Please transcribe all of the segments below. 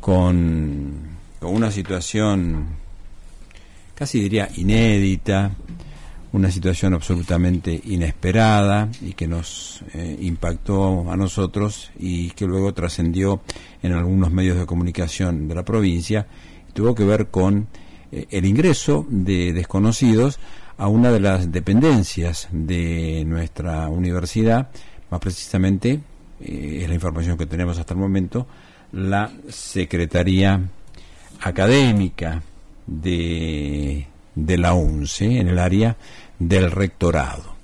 con una situación casi diría inédita, una situación absolutamente inesperada y que nos eh, impactó a nosotros y que luego trascendió en algunos medios de comunicación de la provincia, tuvo que ver con eh, el ingreso de desconocidos a una de las dependencias de nuestra universidad, más precisamente, eh, es la información que tenemos hasta el momento, la Secretaría Académica de, de la UNCE en el área del rectorado.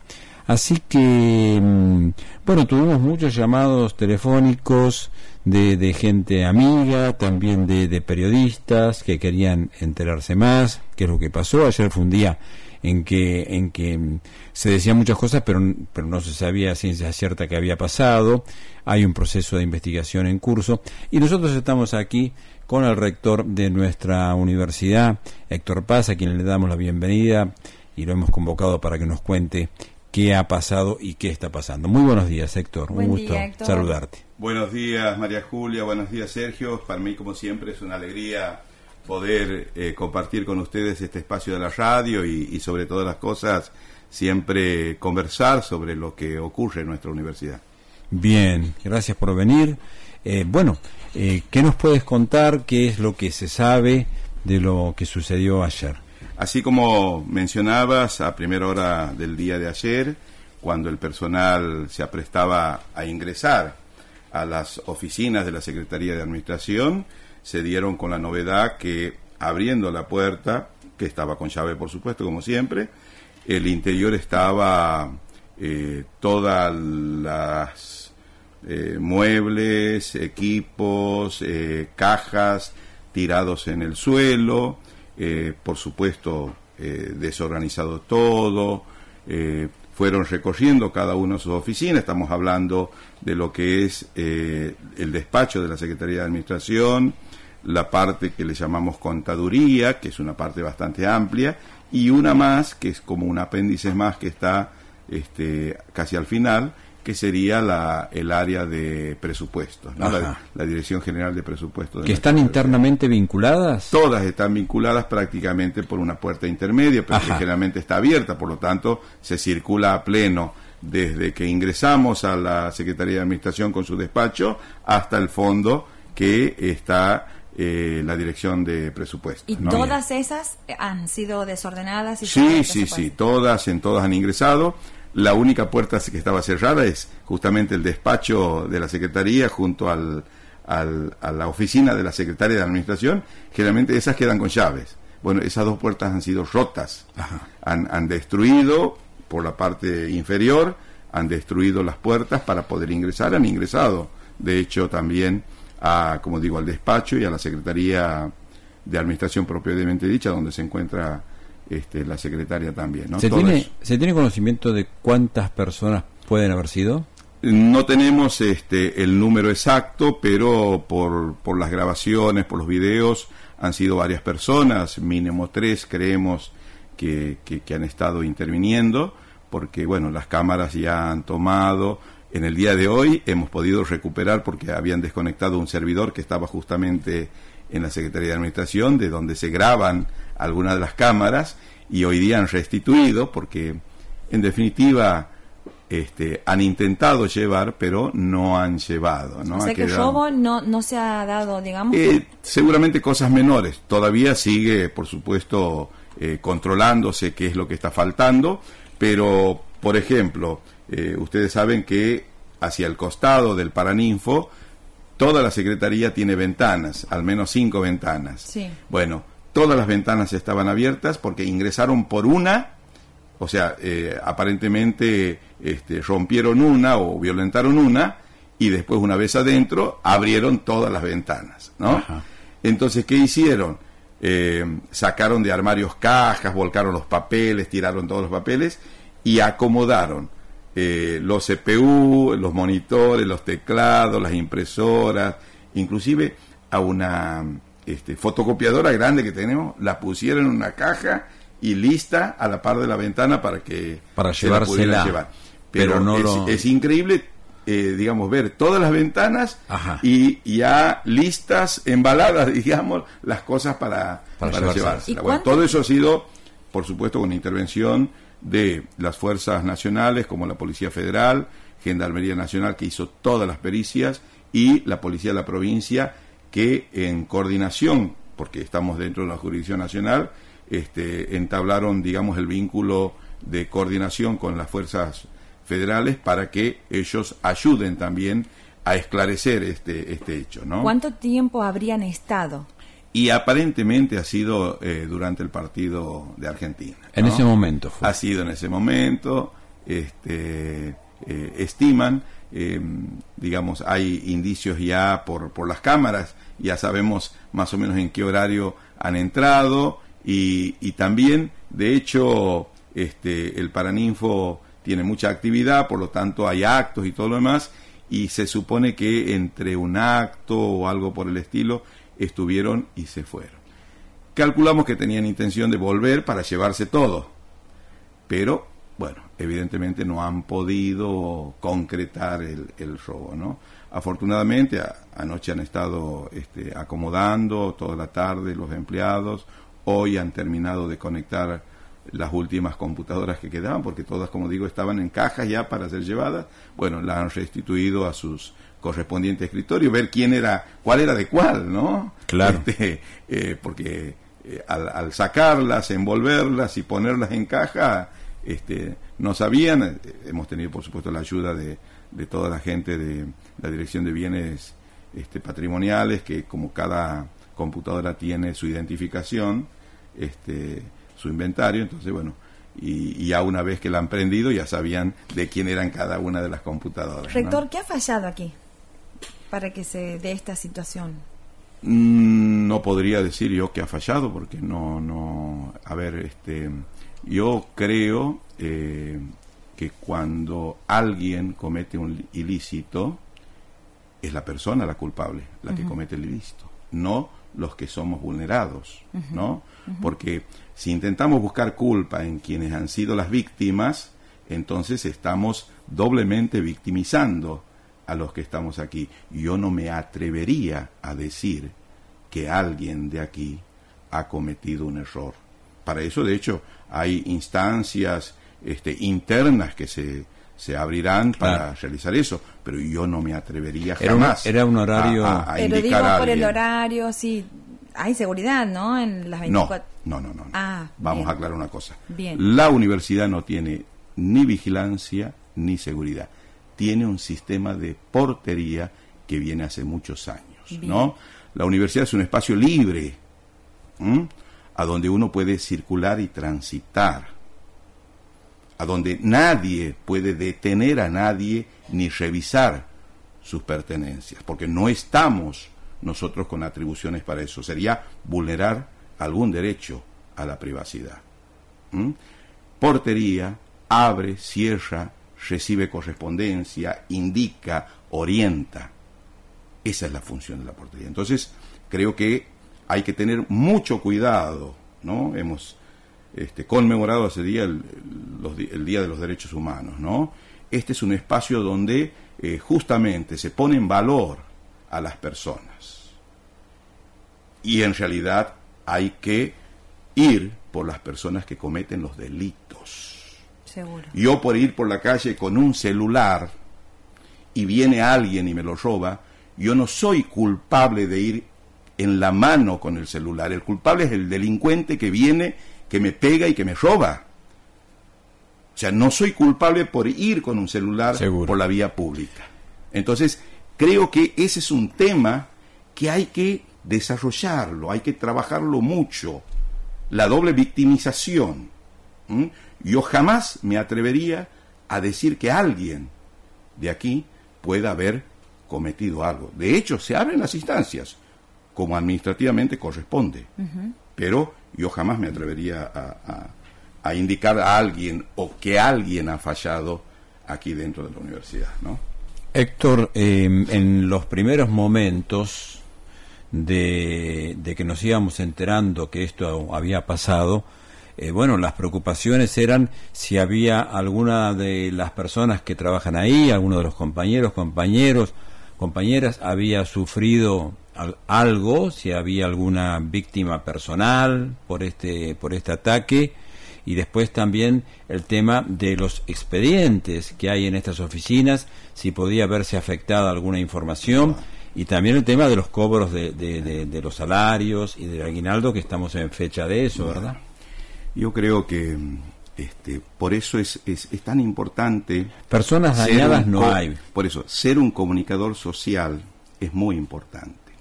Así que, mm, bueno, tuvimos muchos llamados telefónicos de, de gente amiga, también de, de, periodistas que querían enterarse más, qué es lo que pasó. Ayer fue un día en que, en que se decían muchas cosas, pero, pero no se sabía ciencia cierta que había pasado. Hay un proceso de investigación en curso y nosotros estamos aquí con el rector de nuestra universidad, Héctor Paz, a quien le damos la bienvenida y lo hemos convocado para que nos cuente qué ha pasado y qué está pasando. Muy buenos días, Héctor. Un gusto saludarte. Buenos días, María Julia. Buenos días, Sergio. Para mí, como siempre, es una alegría poder eh, compartir con ustedes este espacio de la radio y, y, sobre todas las cosas, siempre conversar sobre lo que ocurre en nuestra universidad. Bien, gracias por venir. Eh, bueno, eh, ¿qué nos puedes contar? ¿Qué es lo que se sabe de lo que sucedió ayer? Así como mencionabas a primera hora del día de ayer, cuando el personal se aprestaba a ingresar a las oficinas de la Secretaría de Administración, se dieron con la novedad que abriendo la puerta, que estaba con llave por supuesto, como siempre, el interior estaba eh, todas las eh, muebles, equipos, eh, cajas tirados en el suelo, eh, por supuesto desorganizado todo, fueron recorriendo cada uno sus oficinas, estamos hablando de lo que es el despacho de la Secretaría de Administración, la parte que le llamamos contaduría, que es una parte bastante amplia, y una más, que es como un apéndice más que está este, casi al final, que sería la, el área de presupuestos, la, Dirección General de Presupuestos. ¿Que están internamente vinculadas? Todas están vinculadas prácticamente por una puerta intermedia, pero que generalmente está abierta, por lo tanto se circula a pleno desde que ingresamos a la Secretaría de Administración con su despacho hasta el fondo que está eh, la dirección de presupuestos. ¿Y todas esas han sido desordenadas? Y sí, sí, sí, todas, en todas han ingresado. La única puerta que estaba cerrada es justamente el despacho de la Secretaría junto al, a la oficina de la Secretaria de Administración. Generalmente esas quedan con llaves. Bueno, esas dos puertas han sido rotas. Han, han destruido por la parte inferior, han destruido las puertas para poder ingresar. Han ingresado, de hecho, también a, como digo, al despacho y a la Secretaría de Administración propiamente dicha, donde se encuentra este, la secretaria también. ¿no? ¿Se, tiene, ¿Se tiene conocimiento de cuántas personas pueden haber sido? No tenemos este, el número exacto, pero por, por las grabaciones, por los videos, han sido varias personas, mínimo tres creemos que, que, han estado interviniendo, porque bueno, las cámaras ya han tomado. En el día de hoy hemos podido recuperar porque habían desconectado un servidor que estaba justamente en la Secretaría de Administración, de donde se graban algunas de las cámaras y hoy día han restituido porque en definitiva este, han intentado llevar pero no han llevado. ¿no? O sea que el robo no, no se ha dado, digamos. Eh, seguramente cosas menores. Todavía sigue, por supuesto, eh, controlándose qué es lo que está faltando, pero, por ejemplo, eh, ustedes saben que hacia el costado del Paraninfo, toda la Secretaría tiene ventanas, al menos cinco ventanas. Sí. Bueno, todas las ventanas estaban abiertas porque ingresaron por una, o sea, eh, aparentemente este, rompieron una o violentaron una y después una vez adentro abrieron todas las ventanas, ¿no? Entonces, ¿qué hicieron? Eh, sacaron de armarios cajas, volcaron los papeles, tiraron todos los papeles y acomodaron eh, los CPU, los monitores, los teclados, las impresoras, inclusive a una este, fotocopiadora grande que tenemos, la pusieron en una caja y lista a la par de la ventana para que para se la llevar. Pero, no es, increíble eh, digamos, ver todas las ventanas Ajá. y ya listas, embaladas, digamos, las cosas para, Para para, llevárselas. llevarse. ¿Y Bueno, cuánto- todo eso ha sido, por supuesto, con intervención de las fuerzas nacionales, como la Policía Federal, Gendarmería Nacional, que hizo todas las pericias, y la Policía de la Provincia, que en coordinación, porque estamos dentro de la jurisdicción nacional, este, entablaron, digamos, el vínculo de coordinación con las fuerzas federales para que ellos ayuden también a esclarecer este, este hecho, ¿no? ¿Cuánto tiempo habrían estado? Y aparentemente ha sido eh, durante el partido de Argentina. En ese momento fue. Ha sido en ese momento, este, eh, estiman, eh, digamos, hay indicios ya por, por las cámaras, ya sabemos más o menos en qué horario han entrado y, y también, de hecho, este, el Paraninfo tiene mucha actividad, por lo tanto hay actos y todo lo demás, y se supone que entre un acto o algo por el estilo estuvieron y se fueron. Calculamos que tenían intención de volver para llevarse todo, pero bueno, evidentemente no han podido concretar el, robo, ¿no? Afortunadamente a- anoche han estado este, acomodando toda la tarde los empleados, hoy han terminado de conectar las últimas computadoras que quedaban, porque todas, como digo, estaban en cajas ya para ser llevadas, bueno, las han restituido a sus correspondientes escritorios, ver quién era, cuál era de cuál, ¿no? Claro. Este, eh, porque eh, al, al sacarlas, envolverlas y ponerlas en caja, este, no sabían. hemos tenido, por supuesto, la ayuda de, de toda la gente de la Dirección de Bienes este, Patrimoniales, que como cada computadora tiene su identificación, este, su inventario, entonces, bueno, y, y ya una vez que la han prendido, ya sabían de quién eran cada una de las computadoras. ¿no? Rector, ¿qué ha fallado aquí para que se dé esta situación? Mm, No podría decir yo que ha fallado porque no, no, a ver, este, yo creo eh, que cuando alguien comete un ilícito es la persona la culpable, la que comete el ilícito, no los que somos vulnerados, ¿no? Porque si intentamos buscar culpa en quienes han sido las víctimas, entonces estamos doblemente victimizando a los que estamos aquí. Yo no me atrevería a decir que alguien de aquí ha cometido un error. Para eso, de hecho, hay instancias este, internas que se, se abrirán para Claro. realizar eso, pero yo no me atrevería Era una- jamás era un horario- a, a- a Pero digo por el horario, sí, hay seguridad, ¿no? En las No, 24... no, no, no. no. Ah, Vamos bien. a aclarar una cosa. Bien. La universidad no tiene ni vigilancia ni seguridad. Tiene un sistema de portería que viene hace muchos años, Bien. ¿no? La universidad es un espacio libre, ¿m? a donde uno puede circular y transitar, a donde nadie puede detener a nadie ni revisar sus pertenencias, porque no estamos nosotros con atribuciones para eso. Sería vulnerar algún derecho a la privacidad. ¿Mm? Portería abre, cierra, recibe correspondencia, indica, orienta. Esa es la función de la portería. Entonces, creo que hay que tener mucho cuidado, ¿no? Hemos este, conmemorado ese día el Día de los Derechos Humanos, ¿no? Este es un espacio donde eh, justamente se pone en valor a las personas. Y en realidad hay que ir por las personas que cometen los delitos. Seguro. Yo por ir por la calle con un celular y viene alguien y me lo roba, yo no soy culpable de ir en la mano con el celular. El culpable es el delincuente que viene, que me pega y que me roba. O sea, no soy culpable por ir con un celular Seguro. por la vía pública. Entonces, creo que ese es un tema que hay que desarrollarlo, hay que trabajarlo mucho. La doble victimización. Yo jamás me atrevería a decir que alguien de aquí pueda haber cometido algo. De hecho, se abren las instancias, como administrativamente corresponde. Pero yo jamás me atrevería a, a- a indicar a alguien o que alguien ha fallado aquí dentro de la universidad, ¿no? Héctor, eh, en los primeros momentos de, de que nos íbamos enterando que esto había pasado, eh, bueno, las preocupaciones eran si había alguna de las personas que trabajan ahí, alguno de los compañeros, compañeros, compañeras había sufrido algo, si había alguna víctima personal por este por este ataque y después también el tema de los expedientes que hay en estas oficinas, si podía verse afectada alguna información y también el tema de los cobros de, de, los salarios y del aguinaldo, que estamos en fecha de eso, ¿verdad? Yo creo que este, por eso es, es, tan importante. Personas dañadas no hay. Por eso, ser un comunicador social es muy importante.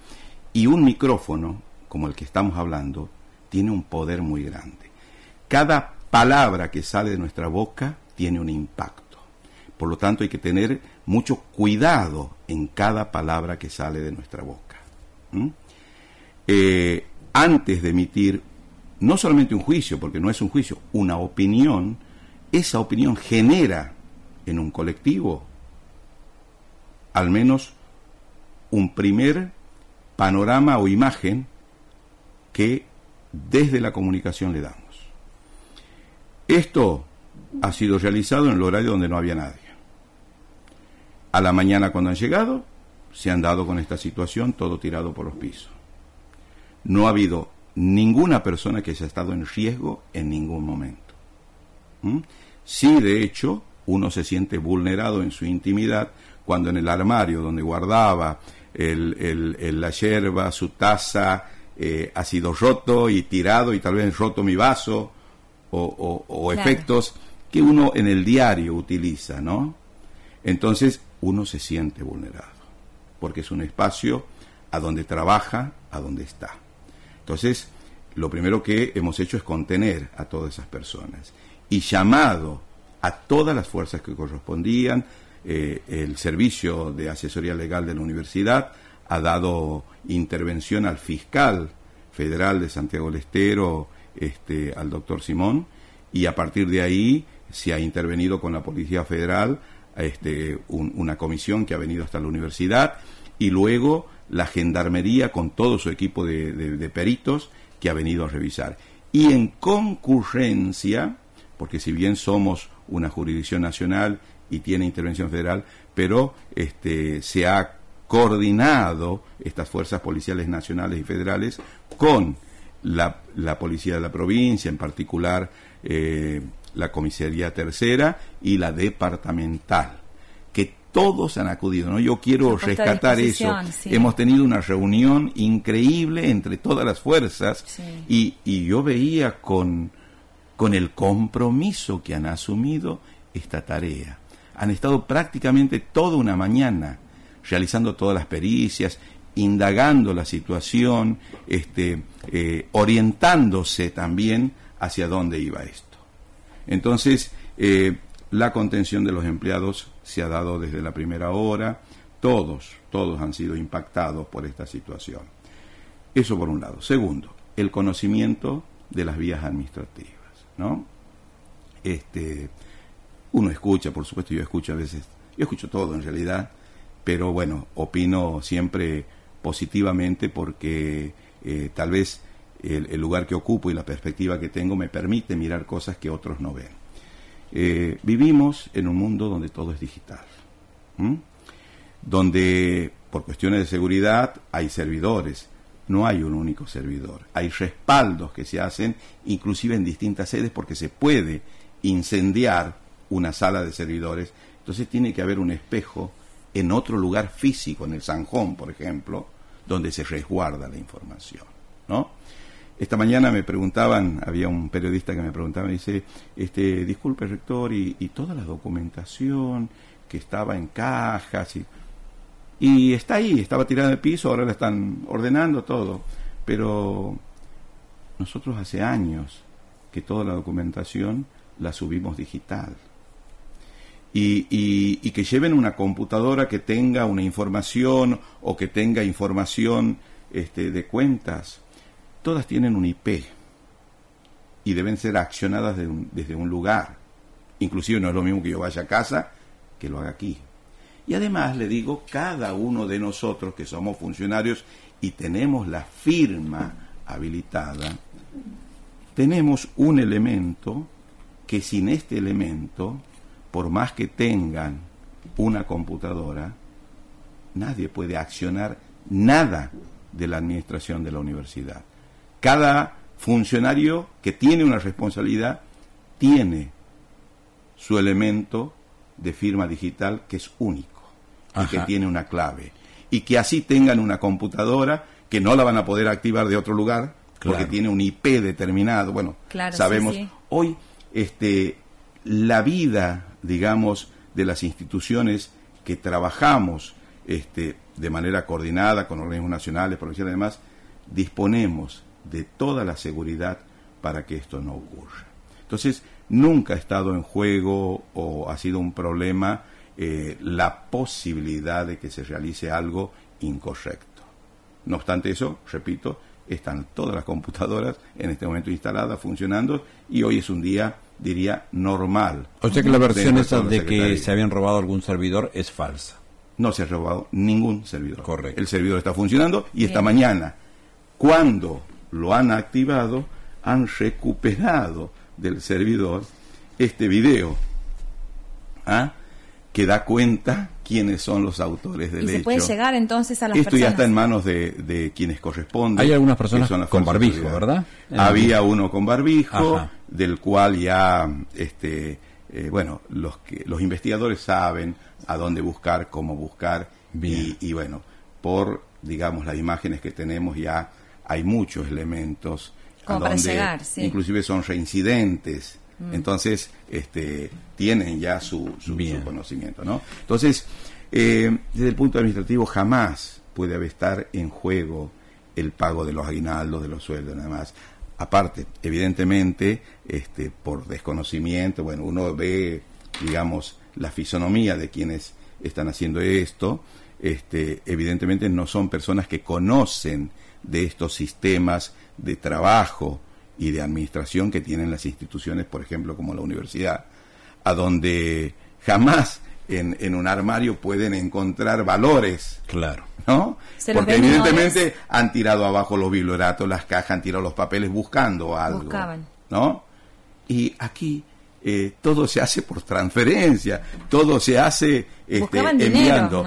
Y un micrófono, como el que estamos hablando, tiene un poder muy grande. Cada palabra que sale de nuestra boca tiene un impacto. Por lo tanto, hay que tener mucho cuidado en cada palabra que sale de nuestra boca. Eh, antes de emitir no solamente un juicio, porque no es un juicio, una opinión, esa opinión genera en un colectivo al menos un primer panorama o imagen que desde la comunicación le damos. Esto ha sido realizado en el horario donde no había nadie. A la mañana cuando han llegado, se han dado con esta situación, todo tirado por los pisos. No ha habido ninguna persona que haya estado en riesgo en ningún momento. ¿Mm? Sí, de hecho, uno se siente vulnerado en su intimidad cuando en el armario donde guardaba la yerba, su taza, eh, ha sido roto y tirado y tal vez roto mi vaso o, efectos que uno en el diario utiliza, ¿no? Entonces uno se siente vulnerado porque es un espacio a donde trabaja, a donde está. Entonces, lo primero que hemos hecho es contener a todas esas personas y llamado a todas las fuerzas que correspondían. Eh, el servicio de asesoría legal de la universidad ha dado intervención al fiscal federal de Santiago del Estero, este, al doctor Simón, y a partir de ahí se ha intervenido con la Policía Federal, este, una comisión que ha venido hasta la universidad, y luego la Gendarmería con todo su equipo de, peritos que ha venido a revisar. Y en concurrencia, porque si bien somos una jurisdicción nacional y tiene intervención federal, pero este, se ha coordinado estas fuerzas policiales nacionales y federales con la, policía de la provincia, en particular eh, la comisaría tercera y la departamental todos han acudido, ¿no? Yo quiero rescatar eso. Hemos tenido una reunión increíble entre todas las fuerzas y, y, yo veía con, con el compromiso que han asumido esta tarea. Han estado prácticamente toda una mañana realizando todas las pericias, indagando la situación, este, eh, orientándose también hacia dónde iba esto. Entonces, eh, la contención de los empleados se ha dado desde la primera hora, todos, todos han sido impactados por esta situación. Eso por un lado. Segundo, el conocimiento de las vías administrativas, ¿no? Este, uno escucha, por supuesto, yo escucho a veces, yo escucho todo en realidad, pero bueno, opino siempre positivamente porque eh, tal vez el, lugar que ocupo y la perspectiva que tengo me permite mirar cosas que otros no ven. Eh, vivimos en un mundo donde todo es digital, donde por cuestiones de seguridad hay servidores, no hay un único servidor, hay respaldos que se hacen inclusive en distintas sedes porque se puede incendiar una sala de servidores, entonces tiene que haber un espejo en otro lugar físico, en el Sanjón, por ejemplo, donde se resguarda la información, ¿no? Esta mañana me preguntaban, había un periodista que me preguntaba, me dice, este, disculpe rector, y, toda la documentación que estaba en cajas, y, y está ahí, estaba tirada en el piso, ahora la están ordenando todo, pero nosotros hace años que toda la documentación la subimos digital. Y, y, y, que lleven una computadora que tenga una información o que tenga información este, de cuentas todas tienen un IP y deben ser accionadas desde un lugar. Inclusive no es lo mismo que yo vaya a casa que lo haga aquí. Y además le digo, cada uno de nosotros que somos funcionarios y tenemos la firma habilitada, tenemos un elemento que sin este elemento, por más que tengan una computadora, nadie puede accionar nada de la administración de la universidad. Cada funcionario que tiene una responsabilidad tiene su elemento de firma digital que es único y que tiene una clave. Y que así tengan una computadora que no la van a poder activar de otro lugar porque tiene un IP determinado. Bueno, sabemos, hoy este, la vida, digamos, de las instituciones que trabajamos este, de manera coordinada con organismos nacionales, provinciales y demás, disponemos de toda la seguridad para que esto no ocurra. Entonces, nunca ha estado en juego o ha sido un problema eh, la posibilidad de que se realice algo incorrecto. No obstante eso, repito, están todas las computadoras en este momento instaladas, funcionando, y hoy es un día, diría, normal. O sea que la versión esa de que se habían robado algún servidor es falsa. No se ha robado ningún servidor. Correcto. El servidor está funcionando y esta mañana, cuando lo han activado, han recuperado del servidor este video ¿ah? que da cuenta quiénes son los autores del y se puede llegar entonces a las Esto ya está en manos de, de quienes corresponden. Hay algunas personas con barbijo, ¿verdad? Había uno con barbijo, del cual ya, este, eh, bueno, los, que, los investigadores saben a dónde buscar, cómo buscar, y, y, bueno, por, digamos, las imágenes que tenemos ya hay muchos elementos como para llegar, inclusive son reincidentes. Mm. Entonces, este, tienen ya su, su, conocimiento, ¿no? Entonces, eh, desde el punto administrativo jamás puede haber estar en juego el pago de los aguinaldos, de los sueldos, nada más. Aparte, evidentemente, este, por desconocimiento, bueno, uno ve, digamos, la fisonomía de quienes están haciendo esto, este, evidentemente no son personas que conocen de estos sistemas de trabajo y de administración que tienen las instituciones, por ejemplo, como la universidad, a donde jamás en, en un armario pueden encontrar valores. Claro. ¿No? Porque evidentemente han tirado abajo los biblioratos, las cajas, han tirado los papeles buscando algo. Buscaban. ¿No? Y aquí eh, todo se hace por transferencia, todo se hace este, enviando.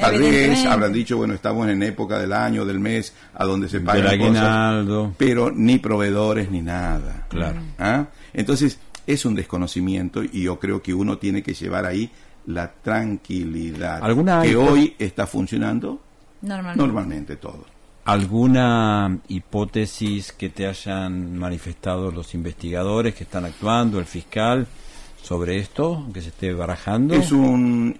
tal vez habrán dicho, bueno, estamos en época del año, del mes, a donde se pagan cosas, pero ni proveedores ni nada. Claro. ¿Ah? Entonces, es un desconocimiento y yo creo que uno tiene que llevar ahí la tranquilidad que hoy está funcionando normalmente, normalmente todo. ¿Alguna hipótesis que te hayan manifestado los investigadores que están actuando, el fiscal, sobre esto, que se esté barajando? Es un,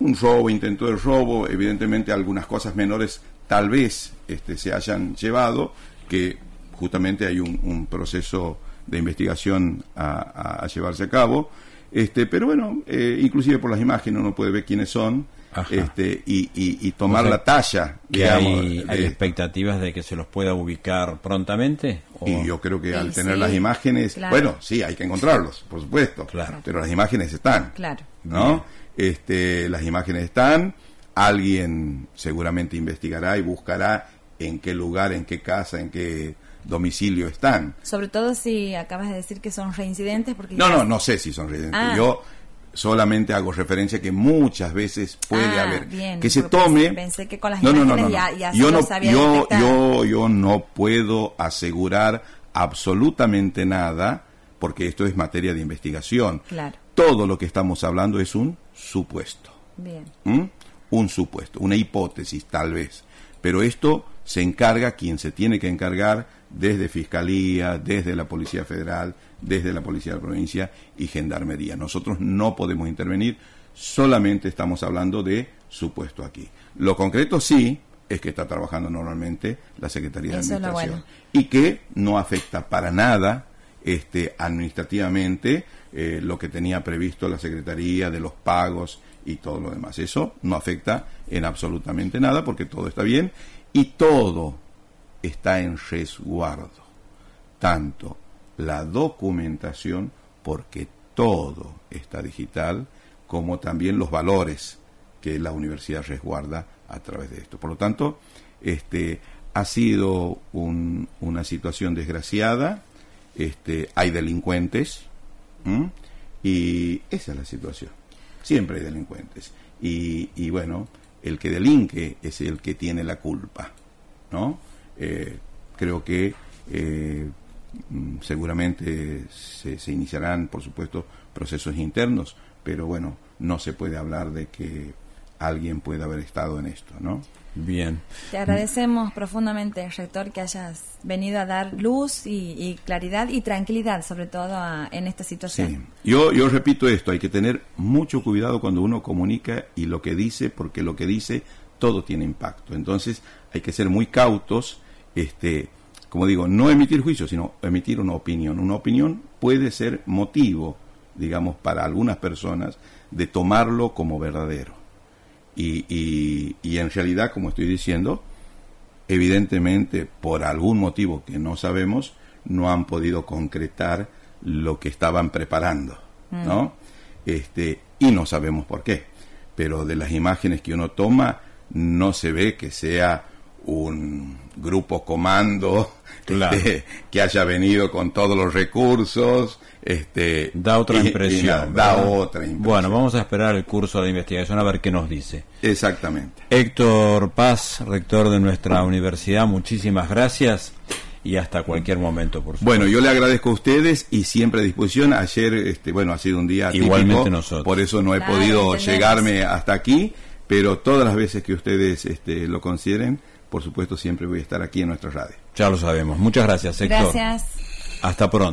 un robo, intento de robo, evidentemente algunas cosas menores tal vez este, se hayan llevado, que justamente hay un, proceso de investigación a, llevarse a cabo, este, pero bueno, eh, inclusive por las imágenes uno puede ver quiénes son, este, y, tomar la talla. hay, expectativas de que se los pueda ubicar prontamente? Y yo creo que al tener las imágenes, bueno, sí, hay que encontrarlos, por supuesto, claro. pero las imágenes están. Claro. ¿No? Este, las imágenes están, alguien seguramente investigará y buscará en qué lugar, en qué casa, en qué domicilio están. Sobre todo si acabas de decir que son reincidentes. porque No, no, no sé si son reincidentes. Ah. Yo solamente hago referencia que muchas veces puede ah, haber. que se tome pensé que con las no, no, no, no, yo no yo, yo yo no puedo asegurar absolutamente nada porque esto es materia de investigación. Claro. todo lo que estamos hablando es un supuesto. Bien. ¿Mm? un supuesto una hipótesis tal vez. Pero esto se encarga quien se tiene que encargar desde Fiscalía, desde la Policía Federal, desde la Policía de la Provincia y Gendarmería. Nosotros no podemos intervenir, solamente estamos hablando de supuesto aquí. Lo concreto sí es que está trabajando normalmente la Secretaría de Administración y que no afecta para nada este, administrativamente eh, lo que tenía previsto la Secretaría de los pagos y todo lo demás. Eso no afecta en absolutamente nada porque todo está bien y todo está en resguardo, tanto la documentación, porque todo está digital, como también los valores que la universidad resguarda a través de esto. Por lo tanto, este, ha sido una situación desgraciada, este, hay delincuentes, y esa es la situación. Siempre hay delincuentes. Y, y, bueno, el que delinque es el que tiene la culpa, ¿no? Eh, creo que eh, mm, seguramente se, se, iniciarán, por supuesto, procesos internos, pero bueno, no se puede hablar de que alguien pueda haber estado en esto, ¿no? Bien. Te agradecemos profundamente, rector, que hayas venido a dar luz y, claridad y tranquilidad, sobre todo en esta situación. Sí. Yo, yo repito esto, hay que tener mucho cuidado cuando uno comunica y lo que dice, porque lo que dice todo tiene impacto. Entonces hay que ser muy cautos, este, como digo, no emitir juicio, sino emitir una opinión. Una opinión puede ser motivo, digamos, para algunas personas de tomarlo como verdadero y, y, en realidad, como estoy diciendo, evidentemente por algún motivo que no sabemos, no han podido concretar lo que estaban preparando, mm. ¿no? Este, y no sabemos por qué. Pero de las imágenes que uno toma, no se ve que sea un grupo comando este, que haya venido con todos los recursos. Este, da otra impresión. da otra impresión. Bueno, vamos a esperar el curso de investigación a ver qué nos dice. Exactamente. Héctor Paz, rector de nuestra universidad, muchísimas gracias y hasta cualquier momento, por supuesto. Bueno, yo le agradezco a ustedes y siempre a disposición. Ayer, este, bueno, ha sido un día Igualmente nosotros. por eso no he podido llegarme hasta aquí, pero todas las veces que ustedes este, lo consideren, por supuesto, siempre voy a estar aquí en nuestra radio. Ya lo sabemos. Muchas gracias, Héctor. Gracias. Hasta pronto.